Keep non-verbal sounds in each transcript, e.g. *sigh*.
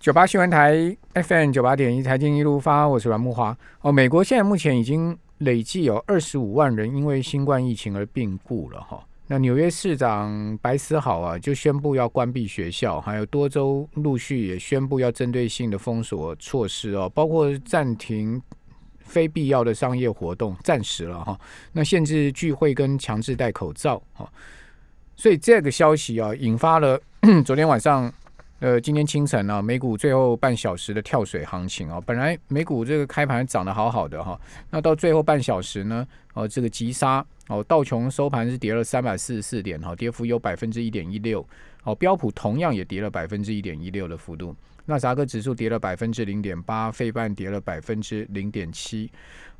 九八新闻台 FM 九八点一财经一路发，我是阮木华。哦，美国现在目前已经累计有二十五万人因为新冠疫情而病故了哈。那纽约市长白思豪啊，就宣布要关闭学校，还有多州陆续也宣布要针对性的封锁措施哦，包括暂停非必要的商业活动，暂时了哈。那限制聚会跟强制戴口罩哈。所以这个消息啊，引发了 *clears throat* 昨天晚上。呃，今天清晨呢，美股最后半小时的跳水行情啊，本来美股这个开盘涨得好好的哈，那到最后半小时呢，呃，这个急杀哦，道琼收盘是跌了三百四十四点哈，跌幅有百分之一点一六，哦，标普同样也跌了百分之一点一六的幅度。纳萨克指数跌了百分之零点八，费半跌了百分之零点七，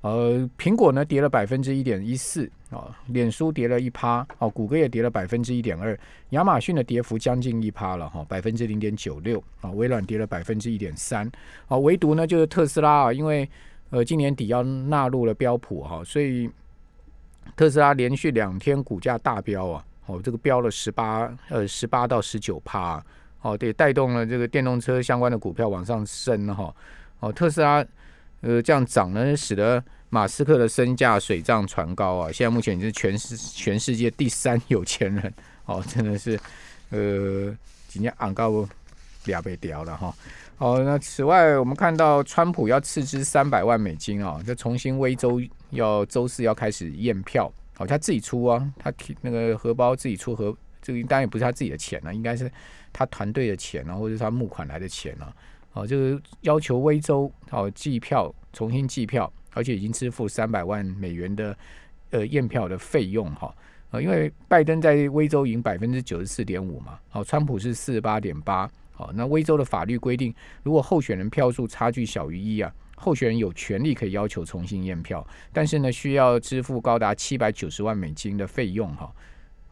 呃，苹果呢跌了百分之一点一四啊，脸书跌了一趴，哦，谷歌也跌了百分之一点二，亚马逊的跌幅将近一趴了哈，百分之零点九六啊，微软跌了百分之一点三，啊，唯独呢就是特斯拉啊，因为呃今年底要纳入了标普哈，所以特斯拉连续两天股价大飙啊，哦，这个飙了十八呃十八到十九趴。哦，对，带动了这个电动车相关的股票往上升哈。哦，特斯拉呃这样涨呢，使得马斯克的身价水涨船高啊。现在目前已经是全世全世界第三有钱人哦，真的是呃今天昂高两倍屌了哈。哦，那此外我们看到川普要斥资三百万美金啊，就重新威州要周四要开始验票，哦，他自己出啊，他提那个荷包自己出荷，这个当然也不是他自己的钱了，应该是。他团队的钱啊，或者是他募款来的钱啊，哦，就是要求威州哦计票重新计票，而且已经支付三百万美元的呃验票的费用哈，呃，因为拜登在威州赢百分之九十四点五嘛，哦，川普是四十八点八，哦，那威州的法律规定，如果候选人票数差距小于一啊，候选人有权利可以要求重新验票，但是呢，需要支付高达七百九十万美金的费用哈。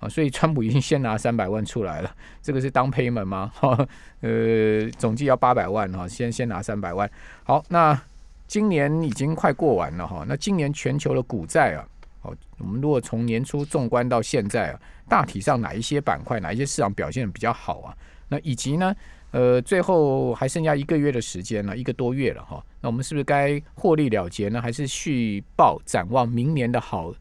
啊，所以川普已经先拿三百万出来了，这个是当 payment 吗？*laughs* 哈，呃，总计要八百万哈，先先拿三百万。好，那今年已经快过完了哈，那今年全球的股债啊，好，我们如果从年初纵观到现在啊，大体上哪一些板块、哪一些市场表现比较好啊？那以及呢，呃，最后还剩下一个月的时间了，一个多月了哈，那我们是不是该获利了结呢？还是续报展望明年的好？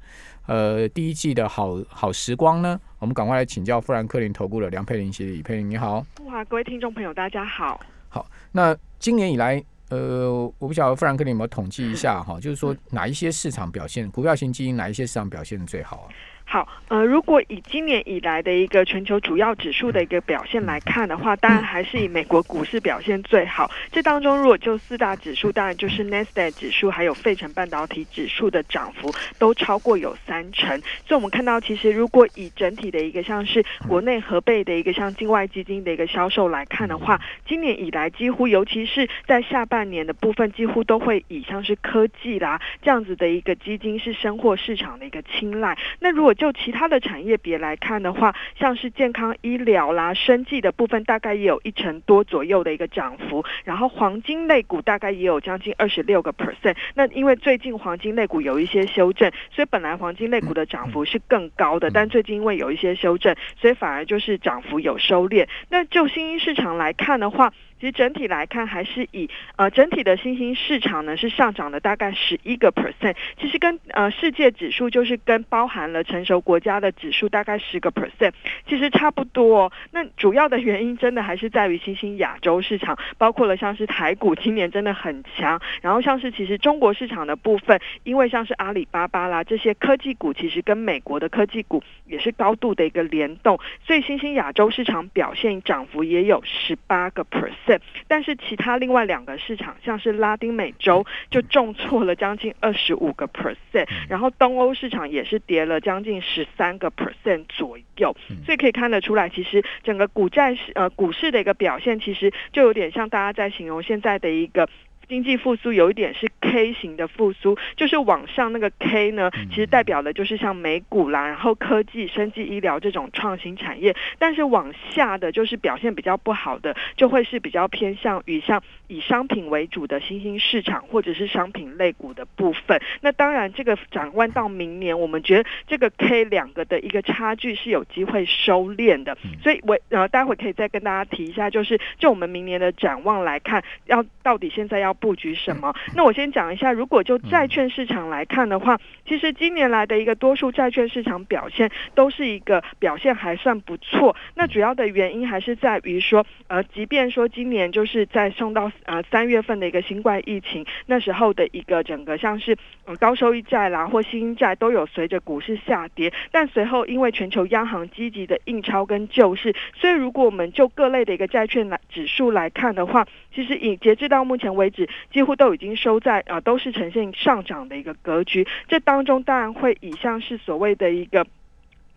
呃，第一季的好好时光呢，我们赶快来请教富兰克林投顾的梁佩玲协理，佩玲你好，哇，各位听众朋友大家好，好，那今年以来，呃，我不晓得富兰克林有没有统计一下哈，就是说哪一些市场表现，股票型基金哪一些市场表现的最好啊？好，呃，如果以今年以来的一个全球主要指数的一个表现来看的话，当然还是以美国股市表现最好。这当中，如果就四大指数，当然就是 n e s t a q 指数还有费城半导体指数的涨幅都超过有三成。所以，我们看到，其实如果以整体的一个像是国内合备的一个像境外基金的一个销售来看的话，今年以来几乎，尤其是在下半年的部分，几乎都会以像是科技啦这样子的一个基金是深获市场的一个青睐。那如果就其他的产业别来看的话，像是健康医疗啦、生计的部分，大概也有一成多左右的一个涨幅。然后黄金类股大概也有将近二十六个 percent。那因为最近黄金类股有一些修正，所以本来黄金类股的涨幅是更高的，但最近因为有一些修正，所以反而就是涨幅有收敛。那就新兴市场来看的话，其实整体来看，还是以呃整体的新兴市场呢是上涨了大概十一个 percent。其实跟呃世界指数就是跟包含了成熟国家的指数大概十个 percent，其实差不多。那主要的原因真的还是在于新兴亚洲市场，包括了像是台股今年真的很强，然后像是其实中国市场的部分，因为像是阿里巴巴啦这些科技股，其实跟美国的科技股也是高度的一个联动，所以新兴亚洲市场表现涨幅也有十八个 percent。但是其他另外两个市场，像是拉丁美洲就重挫了将近二十五个 percent，然后东欧市场也是跌了将近十三个 percent 左右，所以可以看得出来，其实整个股债市呃股市的一个表现，其实就有点像大家在形容现在的一个。经济复苏有一点是 K 型的复苏，就是往上那个 K 呢，其实代表的就是像美股啦，然后科技、生技、医疗这种创新产业，但是往下的就是表现比较不好的，就会是比较偏向于像以商品为主的新兴市场或者是商品类股的部分。那当然，这个展望到明年，我们觉得这个 K 两个的一个差距是有机会收敛的，所以我呃待会可以再跟大家提一下，就是就我们明年的展望来看，要到底现在要。布局什么？那我先讲一下，如果就债券市场来看的话，其实今年来的一个多数债券市场表现都是一个表现还算不错。那主要的原因还是在于说，呃，即便说今年就是在送到呃三月份的一个新冠疫情那时候的一个整个像是高收益债啦或新债都有随着股市下跌，但随后因为全球央行积极的印钞跟救市，所以如果我们就各类的一个债券来指数来看的话，其实以截至到目前为止。几乎都已经收在啊，都是呈现上涨的一个格局。这当中当然会以像是所谓的一个。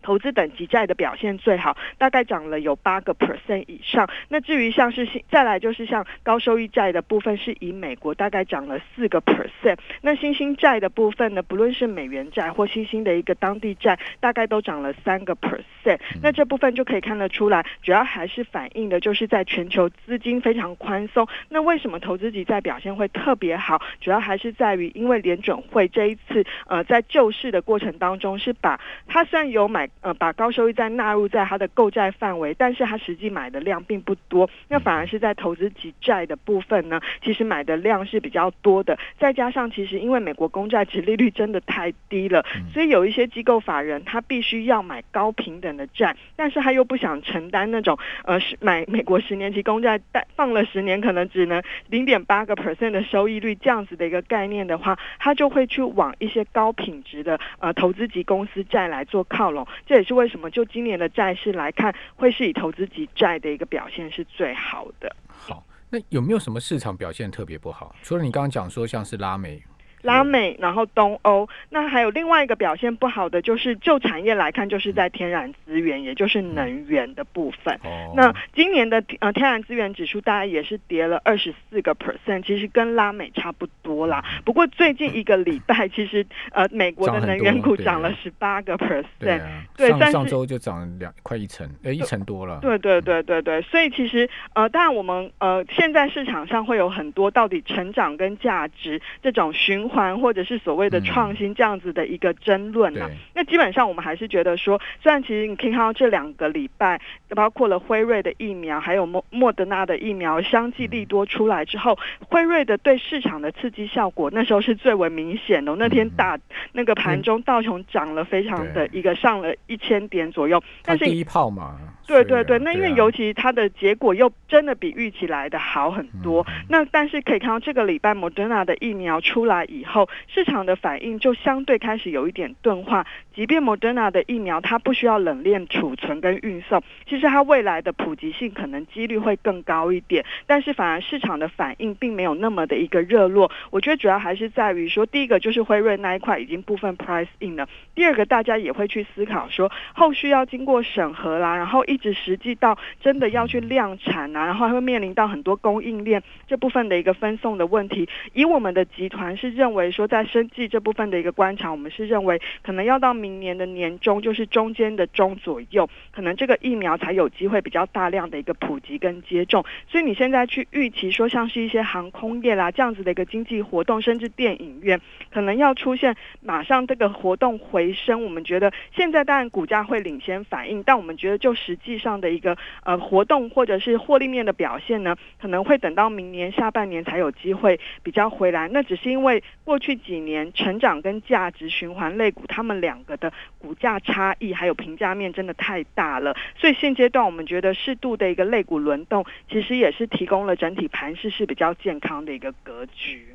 投资等级债的表现最好，大概涨了有八个 percent 以上。那至于像是新再来就是像高收益债的部分，是以美国大概涨了四个 percent。那新兴债的部分呢，不论是美元债或新兴的一个当地债，大概都涨了三个 percent。那这部分就可以看得出来，主要还是反映的就是在全球资金非常宽松。那为什么投资级债表现会特别好？主要还是在于因为联准会这一次呃在救市的过程当中，是把它虽然有买。呃，把高收益债纳入在它的购债范围，但是它实际买的量并不多，那反而是在投资级债的部分呢，其实买的量是比较多的。再加上其实因为美国公债值利率真的太低了，所以有一些机构法人他必须要买高平等的债，但是他又不想承担那种呃是买美国十年期公债，但放了十年可能只能零点八个 percent 的收益率这样子的一个概念的话，他就会去往一些高品质的呃投资级公司债来做靠拢。这也是为什么，就今年的债市来看，会是以投资级债的一个表现是最好的。好，那有没有什么市场表现特别不好？除了你刚刚讲说，像是拉美。拉美，然后东欧，那还有另外一个表现不好的，就是就产业来看，就是在天然资源，也就是能源的部分。哦那今年的呃天然资源指数大概也是跌了二十四个 percent，其实跟拉美差不多啦。不过最近一个礼拜，其实呃美国的能源股涨了十八个 percent，对，上上周就涨两快一成，呃一成多了。对对对对对，所以其实呃当然我们呃现在市场上会有很多到底成长跟价值这种循。环或者是所谓的创新这样子的一个争论呢？那基本上我们还是觉得说，虽然其实你可以看到这两个礼拜，包括了辉瑞的疫苗，还有莫莫德纳的疫苗相继利多出来之后，辉瑞的对市场的刺激效果那时候是最为明显的。那天打那个盘中道琼涨了非常的一个上了一千点左右，但是第一炮嘛，对对对，那因为尤其它的结果又真的比预期来的好很多。那但是可以看到这个礼拜莫德纳的疫苗出来以以后市场的反应就相对开始有一点钝化。即便 Moderna 的疫苗它不需要冷链储存跟运送，其实它未来的普及性可能几率会更高一点。但是反而市场的反应并没有那么的一个热络。我觉得主要还是在于说，第一个就是辉瑞那一块已经部分 price in 了。第二个大家也会去思考说，后续要经过审核啦，然后一直实际到真的要去量产啊，然后还会面临到很多供应链这部分的一个分送的问题。以我们的集团是认认为说，在生计这部分的一个观察，我们是认为可能要到明年的年中，就是中间的中左右，可能这个疫苗才有机会比较大量的一个普及跟接种。所以你现在去预期说，像是一些航空业啦这样子的一个经济活动，甚至电影院，可能要出现马上这个活动回升。我们觉得现在当然股价会领先反应，但我们觉得就实际上的一个呃活动或者是获利面的表现呢，可能会等到明年下半年才有机会比较回来。那只是因为。过去几年成长跟价值循环类股，他们两个的股价差异还有评价面真的太大了，所以现阶段我们觉得适度的一个类股轮动，其实也是提供了整体盘势是比较健康的一个格局。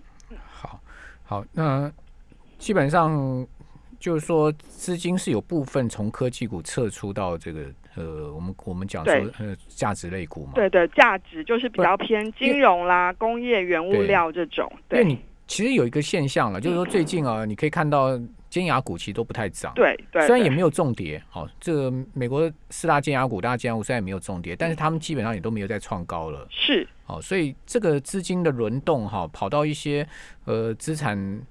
好，好，那基本上就是说资金是有部分从科技股撤出到这个呃，我们我们讲说呃价值类股嘛，对对，价值就是比较偏金融啦、工业、原物料这种，对你。其实有一个现象了，就是说最近啊，你可以看到。尖牙股其实都不太涨。对对，虽然也没有重跌，好，这个美国四大尖牙股、大尖牙股虽然也没有重跌，但是他们基本上也都没有再创高了。是，好，所以这个资金的轮动哈，跑到一些呃资产，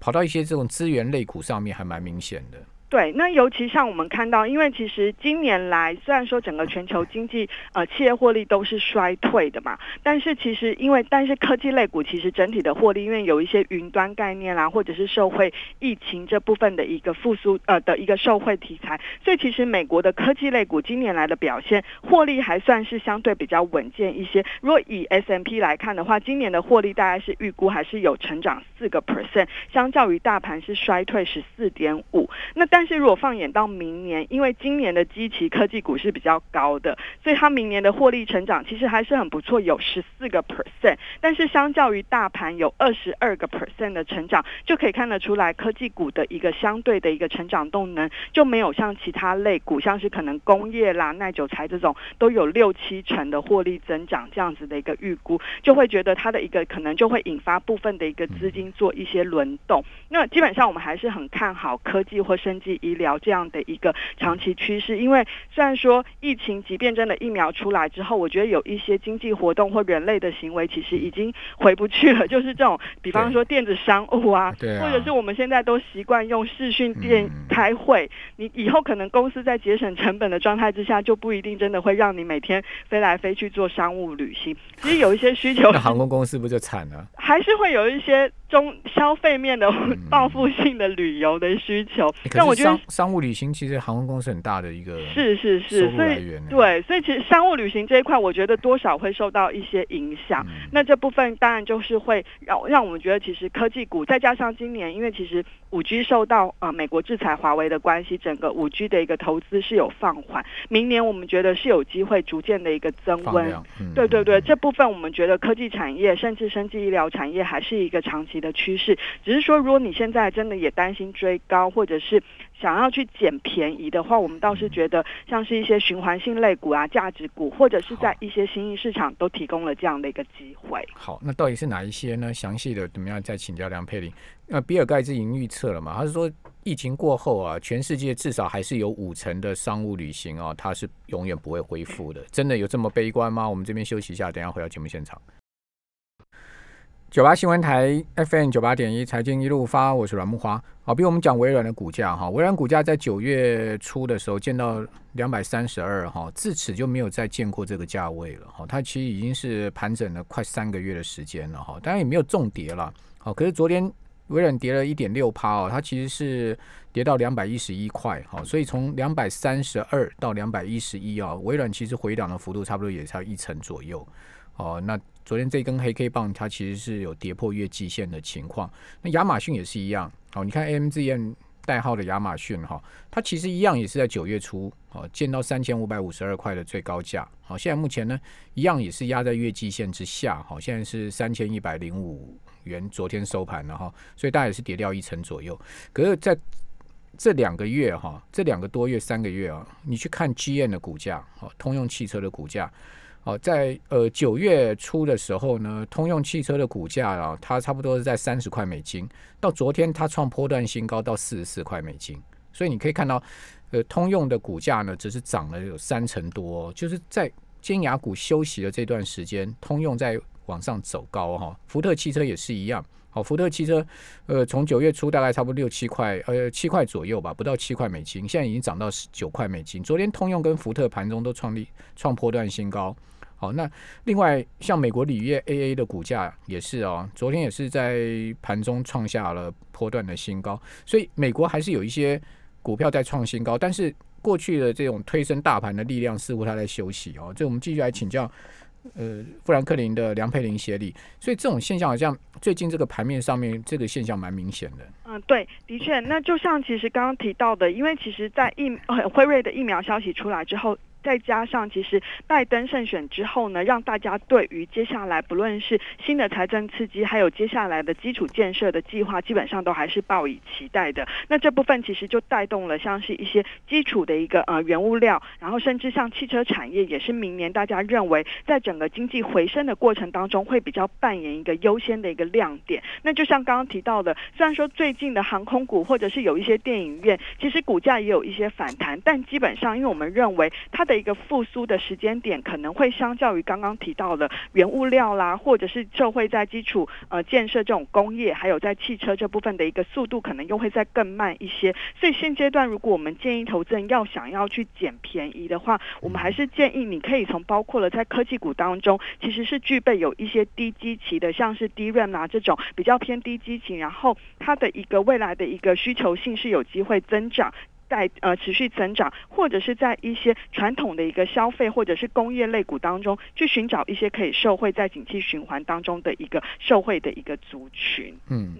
跑到一些这种资源类股上面，还蛮明显的。对，那尤其像我们看到，因为其实今年来虽然说整个全球经济呃企业获利都是衰退的嘛，但是其实因为但是科技类股其实整体的获利，因为有一些云端概念啦，或者是社会疫情这部分的一个复苏呃的一个受惠题材，所以其实美国的科技类股今年来的表现获利还算是相对比较稳健一些。如果以 S M P 来看的话，今年的获利大概是预估还是有成长四个 percent，相较于大盘是衰退十四点五。那但是如果放眼到明年，因为今年的基期科技股是比较高的，所以它明年的获利成长其实还是很不错，有十四个 percent。但是相较于大盘有二十二个 percent 的成长，就可以看得出来科技股的一个相对的一个成长动能就没有像其他类股，像是可能工业啦、耐久材这种都有六七成的获利增长这样子的一个预估，就会觉得它的一个可能就会引发部分的一个资金做一些轮动。那基本上我们还是很看好科技或生技医疗这样的一个长期趋势，因为虽然说疫情即便真的疫苗出来之后，我觉得有一些经济活动或人类的行为其实已经回不去了，就是这种，比方说电子商务啊，或者是我们现在都习惯用视讯电开会，你以后可能公司在节省成本的状态之下，就不一定真的会让你每天飞来飞去做商务旅行。其实有一些需求，那航空公司不就惨了？还是会有一些中消费面的 *laughs* 报复性的旅游的需求，但我觉得。商务旅行其实航空公司很大的一个是是是，所以对，所以其实商务旅行这一块，我觉得多少会受到一些影响。那这部分当然就是会让让我们觉得，其实科技股再加上今年，因为其实五 G 受到呃美国制裁华为的关系，整个五 G 的一个投资是有放缓。明年我们觉得是有机会逐渐的一个增温。对对对，这部分我们觉得科技产业甚至生技医疗产业还是一个长期的趋势。只是说，如果你现在真的也担心追高，或者是想要去捡便宜的话，我们倒是觉得像是一些循环性类股啊、价值股，或者是在一些新兴市场都提供了这样的一个机会。好，那到底是哪一些呢？详细的怎么样？再请教梁佩玲。那比尔盖茨已经预测了嘛？他是说疫情过后啊，全世界至少还是有五成的商务旅行啊，它是永远不会恢复的。真的有这么悲观吗？我们这边休息一下，等下回到节目现场。九八新闻台 FM 九八点一财经一路发，我是阮木花。好，比我们讲微软的股价哈，微软股价在九月初的时候见到两百三十二哈，自此就没有再见过这个价位了哈。它其实已经是盘整了快三个月的时间了哈，当然也没有重跌了。好，可是昨天微软跌了一点六趴哦，它其实是跌到两百一十一块哈，所以从两百三十二到两百一十一啊，微软其实回档的幅度差不多也才一成左右。哦，那昨天这根黑 K 棒，它其实是有跌破月季线的情况。那亚马逊也是一样。好，你看 AMZN 代号的亚马逊哈，它其实一样也是在九月初哦见到三千五百五十二块的最高价。好，现在目前呢，一样也是压在月季线之下。好，现在是三千一百零五元，昨天收盘了哈，所以大概也是跌掉一成左右。可是在这两个月哈，这两个多月、三个月啊，你去看 GM 的股价，好，通用汽车的股价。哦，在呃九月初的时候呢，通用汽车的股价啊，它差不多是在三十块美金。到昨天，它创波段新高到四十四块美金。所以你可以看到，呃，通用的股价呢，只是涨了有三成多，就是在尖牙股休息的这段时间，通用在往上走高哈。福特汽车也是一样，好，福特汽车呃从九月初大概差不多六七块，呃七块左右吧，不到七块美金，现在已经涨到十九块美金。昨天通用跟福特盘中都创立创波段新高。好，那另外像美国铝业 AA 的股价也是哦，昨天也是在盘中创下了波段的新高，所以美国还是有一些股票在创新高，但是过去的这种推升大盘的力量似乎它在休息哦。这我们继续来请教，呃，富兰克林的梁佩玲协理，所以这种现象好像最近这个盘面上面这个现象蛮明显的。嗯，对，的确，那就像其实刚刚提到的，因为其实在疫辉瑞的疫苗消息出来之后。再加上其实拜登胜选之后呢，让大家对于接下来不论是新的财政刺激，还有接下来的基础建设的计划，基本上都还是抱以期待的。那这部分其实就带动了像是一些基础的一个呃原物料，然后甚至像汽车产业也是明年大家认为在整个经济回升的过程当中会比较扮演一个优先的一个亮点。那就像刚刚提到的，虽然说最近的航空股或者是有一些电影院，其实股价也有一些反弹，但基本上因为我们认为它的一个复苏的时间点可能会相较于刚刚提到的原物料啦，或者是社会在基础呃建设这种工业，还有在汽车这部分的一个速度可能又会再更慢一些。所以现阶段如果我们建议投资人要想要去捡便宜的话，我们还是建议你可以从包括了在科技股当中，其实是具备有一些低基期的，像是低润啊这种比较偏低基期，然后它的一个未来的一个需求性是有机会增长。在呃持续增长，或者是在一些传统的一个消费或者是工业类股当中，去寻找一些可以受惠在景气循环当中的一个受惠的一个族群。嗯，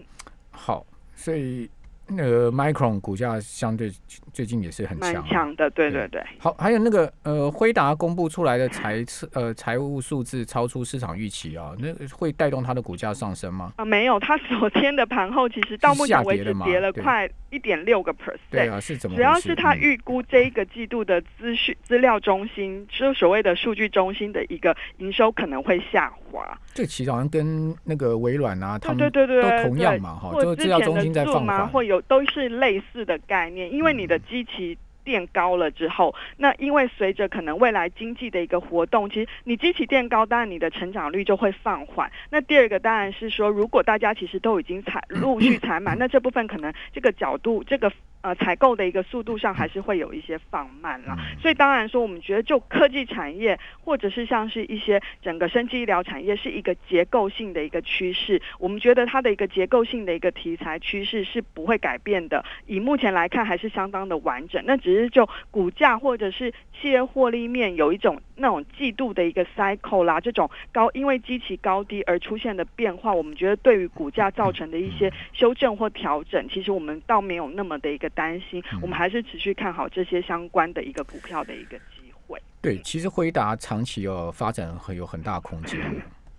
好，所以。那个 Micron 股价相对最近也是很强，强的，对对对。好，还有那个呃，辉达公布出来的财测呃财务数字超出市场预期啊，那会带动它的股价上升吗？啊，没有，它昨天的盘后其实到目前为止跌了快一点六个 percent。对啊，是怎么？主要是它预估这一个季度的资讯资料中心，就所谓的数据中心的一个营收可能会下滑。这其实好像跟那个微软啊，他们对对对都同样嘛，哈，就资料中心在放缓，或有都是类似的概念，因为你的机器。垫高了之后，那因为随着可能未来经济的一个活动，其实你机器垫高，当然你的成长率就会放缓。那第二个当然是说，如果大家其实都已经采陆续采买，那这部分可能这个角度这个。呃，采购的一个速度上还是会有一些放慢了，所以当然说，我们觉得就科技产业或者是像是一些整个生技医疗产业是一个结构性的一个趋势，我们觉得它的一个结构性的一个题材趋势是不会改变的。以目前来看，还是相当的完整。那只是就股价或者是企业获利面有一种那种季度的一个 cycle 啦，这种高因为基期高低而出现的变化，我们觉得对于股价造成的一些修正或调整，其实我们倒没有那么的一个。担心，我们还是持续看好这些相关的一个股票的一个机会。对，其实辉达长期要发展很有很大空间。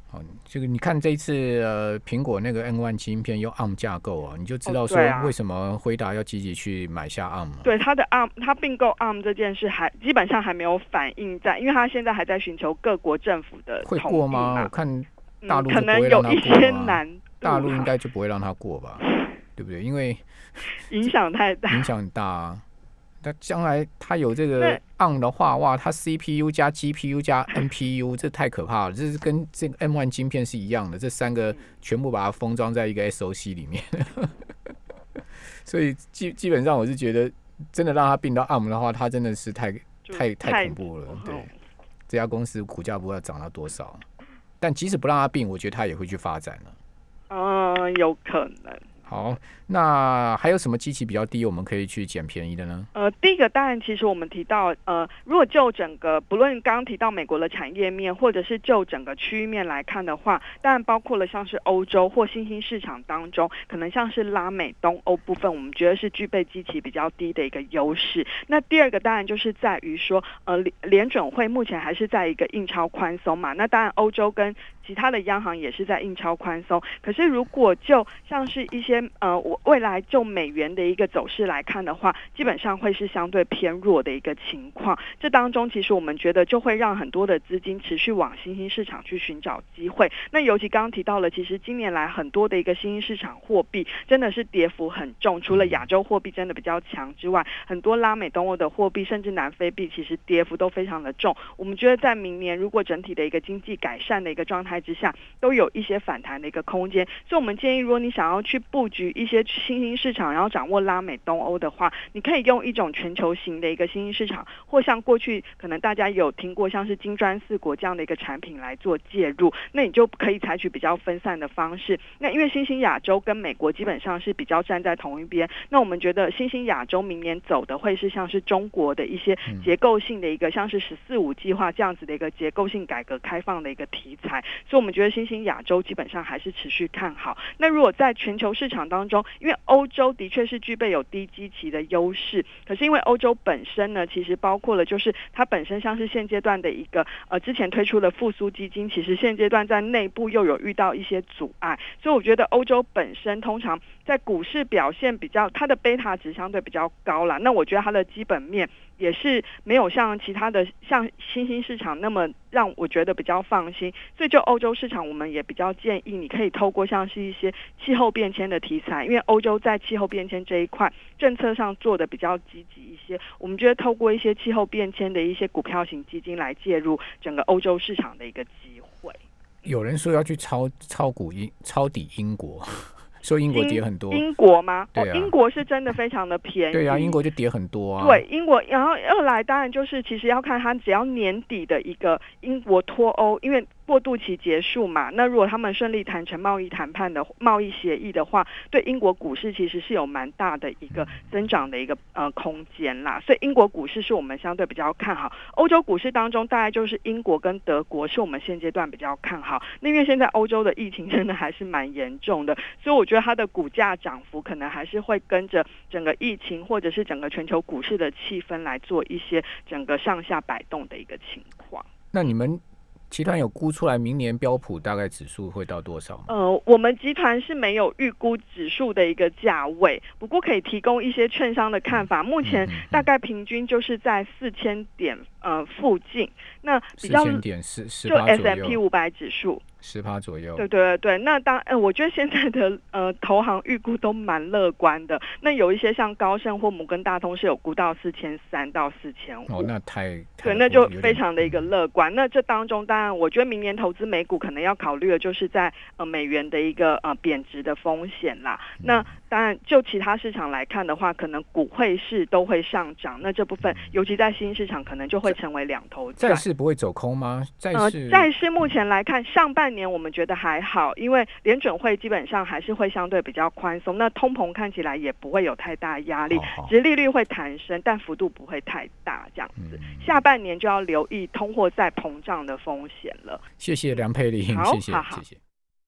好，这个你看这一次呃，苹果那个 N One 芯片用 ARM 架构啊，你就知道说为什么辉达要积极去买下 ARM。对，它的 ARM，它并购 ARM 这件事还基本上还没有反映在，因为它现在还在寻求各国政府的会过吗？我看大陆可能有一些难，大陆应该就不会让它过吧？对不对？因为 *laughs* 影响太大，影响很大啊！那将来它有这个 on 的话，哇，它 CPU 加 GPU 加 NPU，这太可怕了！这是跟这个 M1 晶片是一样的，这三个全部把它封装在一个 SOC 里面。*laughs* 所以基基本上，我是觉得，真的让它并到 ARM 的话，它真的是太太太恐怖了。对，这家公司股价不知道涨到多少。但即使不让它并，我觉得它也会去发展了。嗯，有可能。好，那还有什么机器比较低，我们可以去捡便宜的呢？呃，第一个当然，其实我们提到，呃，如果就整个不论刚刚提到美国的产业面，或者是就整个区域面来看的话，当然包括了像是欧洲或新兴市场当中，可能像是拉美、东欧部分，我们觉得是具备机器比较低的一个优势。那第二个当然就是在于说，呃，联联准会目前还是在一个印钞宽松嘛，那当然欧洲跟其他的央行也是在印钞宽松，可是如果就像是一些呃，我未来就美元的一个走势来看的话，基本上会是相对偏弱的一个情况。这当中，其实我们觉得就会让很多的资金持续往新兴市场去寻找机会。那尤其刚刚提到了，其实今年来很多的一个新兴市场货币真的是跌幅很重，除了亚洲货币真的比较强之外，很多拉美、东欧的货币，甚至南非币，其实跌幅都非常的重。我们觉得在明年，如果整体的一个经济改善的一个状态之下，都有一些反弹的一个空间。所以，我们建议，如果你想要去布局一些新兴市场，然后掌握拉美、东欧的话，你可以用一种全球型的一个新兴市场，或像过去可能大家有听过像是金砖四国这样的一个产品来做介入，那你就可以采取比较分散的方式。那因为新兴亚洲跟美国基本上是比较站在同一边，那我们觉得新兴亚洲明年走的会是像是中国的一些结构性的一个像是“十四五”计划这样子的一个结构性改革开放的一个题材。所以我们觉得新兴亚洲基本上还是持续看好。那如果在全球市场当中，因为欧洲的确是具备有低基期的优势，可是因为欧洲本身呢，其实包括了就是它本身像是现阶段的一个呃之前推出的复苏基金，其实现阶段在内部又有遇到一些阻碍，所以我觉得欧洲本身通常在股市表现比较，它的贝塔值相对比较高啦。那我觉得它的基本面。也是没有像其他的像新兴市场那么让我觉得比较放心，所以就欧洲市场，我们也比较建议你可以透过像是一些气候变迁的题材，因为欧洲在气候变迁这一块政策上做的比较积极一些，我们觉得透过一些气候变迁的一些股票型基金来介入整个欧洲市场的一个机会。有人说要去抄抄股英抄底英国。*laughs* 说英国跌很多，英国吗？对啊，英国是真的非常的便宜。对啊，英国就跌很多啊。对，英国，然后二来当然就是其实要看它只要年底的一个英国脱欧，因为。过渡期结束嘛？那如果他们顺利谈成贸易谈判的贸易协议的话，对英国股市其实是有蛮大的一个增长的一个呃空间啦。所以英国股市是我们相对比较看好。欧洲股市当中，大概就是英国跟德国是我们现阶段比较看好。那因为现在欧洲的疫情真的还是蛮严重的，所以我觉得它的股价涨幅可能还是会跟着整个疫情或者是整个全球股市的气氛来做一些整个上下摆动的一个情况。那你们？集团有估出来明年标普大概指数会到多少吗？呃，我们集团是没有预估指数的一个价位，不过可以提供一些券商的看法。目前大概平均就是在四千点呃附近。那比较点是就 S M P 五百指数。十趴左右，对对对对，那当呃，我觉得现在的呃投行预估都蛮乐观的。那有一些像高盛或摩根大通是有估到四千三到四千五，哦，那太对，那就非常的一个乐观。那这当中当然，我觉得明年投资美股可能要考虑的就是在呃美元的一个呃贬值的风险啦。那当然，就其他市场来看的话，可能股汇市都会上涨。那这部分尤其在新市场，可能就会成为两头。债市不会走空吗？债市债市目前来看上半。年我们觉得还好，因为联准会基本上还是会相对比较宽松，那通膨看起来也不会有太大压力，直利率会弹升，但幅度不会太大，这样子。下半年就要留意通货再膨胀的风险了。谢谢梁佩玲，谢谢谢谢。